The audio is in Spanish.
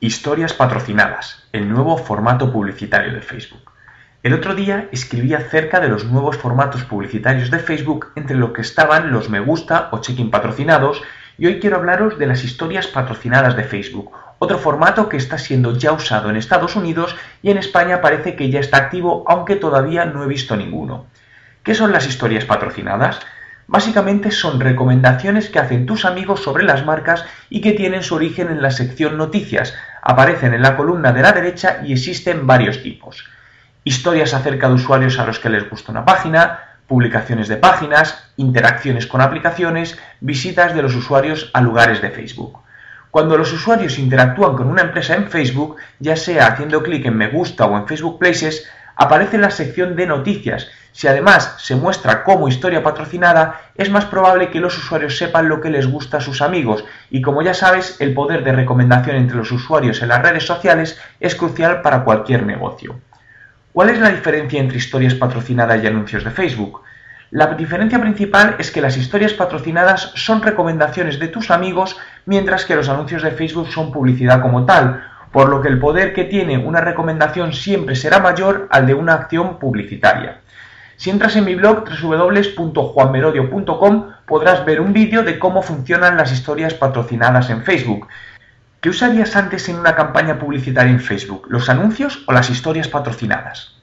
Historias patrocinadas, el nuevo formato publicitario de Facebook. El otro día escribí acerca de los nuevos formatos publicitarios de Facebook entre los que estaban los me gusta o check-in patrocinados y hoy quiero hablaros de las historias patrocinadas de Facebook, otro formato que está siendo ya usado en Estados Unidos y en España parece que ya está activo aunque todavía no he visto ninguno. ¿Qué son las historias patrocinadas? Básicamente son recomendaciones que hacen tus amigos sobre las marcas y que tienen su origen en la sección noticias, aparecen en la columna de la derecha y existen varios tipos. Historias acerca de usuarios a los que les gusta una página, publicaciones de páginas, interacciones con aplicaciones, visitas de los usuarios a lugares de Facebook. Cuando los usuarios interactúan con una empresa en Facebook, ya sea haciendo clic en me gusta o en Facebook Places, aparece en la sección de noticias. Si además se muestra como historia patrocinada, es más probable que los usuarios sepan lo que les gusta a sus amigos y como ya sabes, el poder de recomendación entre los usuarios en las redes sociales es crucial para cualquier negocio. ¿Cuál es la diferencia entre historias patrocinadas y anuncios de Facebook? La diferencia principal es que las historias patrocinadas son recomendaciones de tus amigos, mientras que los anuncios de Facebook son publicidad como tal, por lo que el poder que tiene una recomendación siempre será mayor al de una acción publicitaria. Si entras en mi blog www.juanmerodio.com podrás ver un vídeo de cómo funcionan las historias patrocinadas en Facebook. ¿Qué usarías antes en una campaña publicitaria en Facebook, los anuncios o las historias patrocinadas?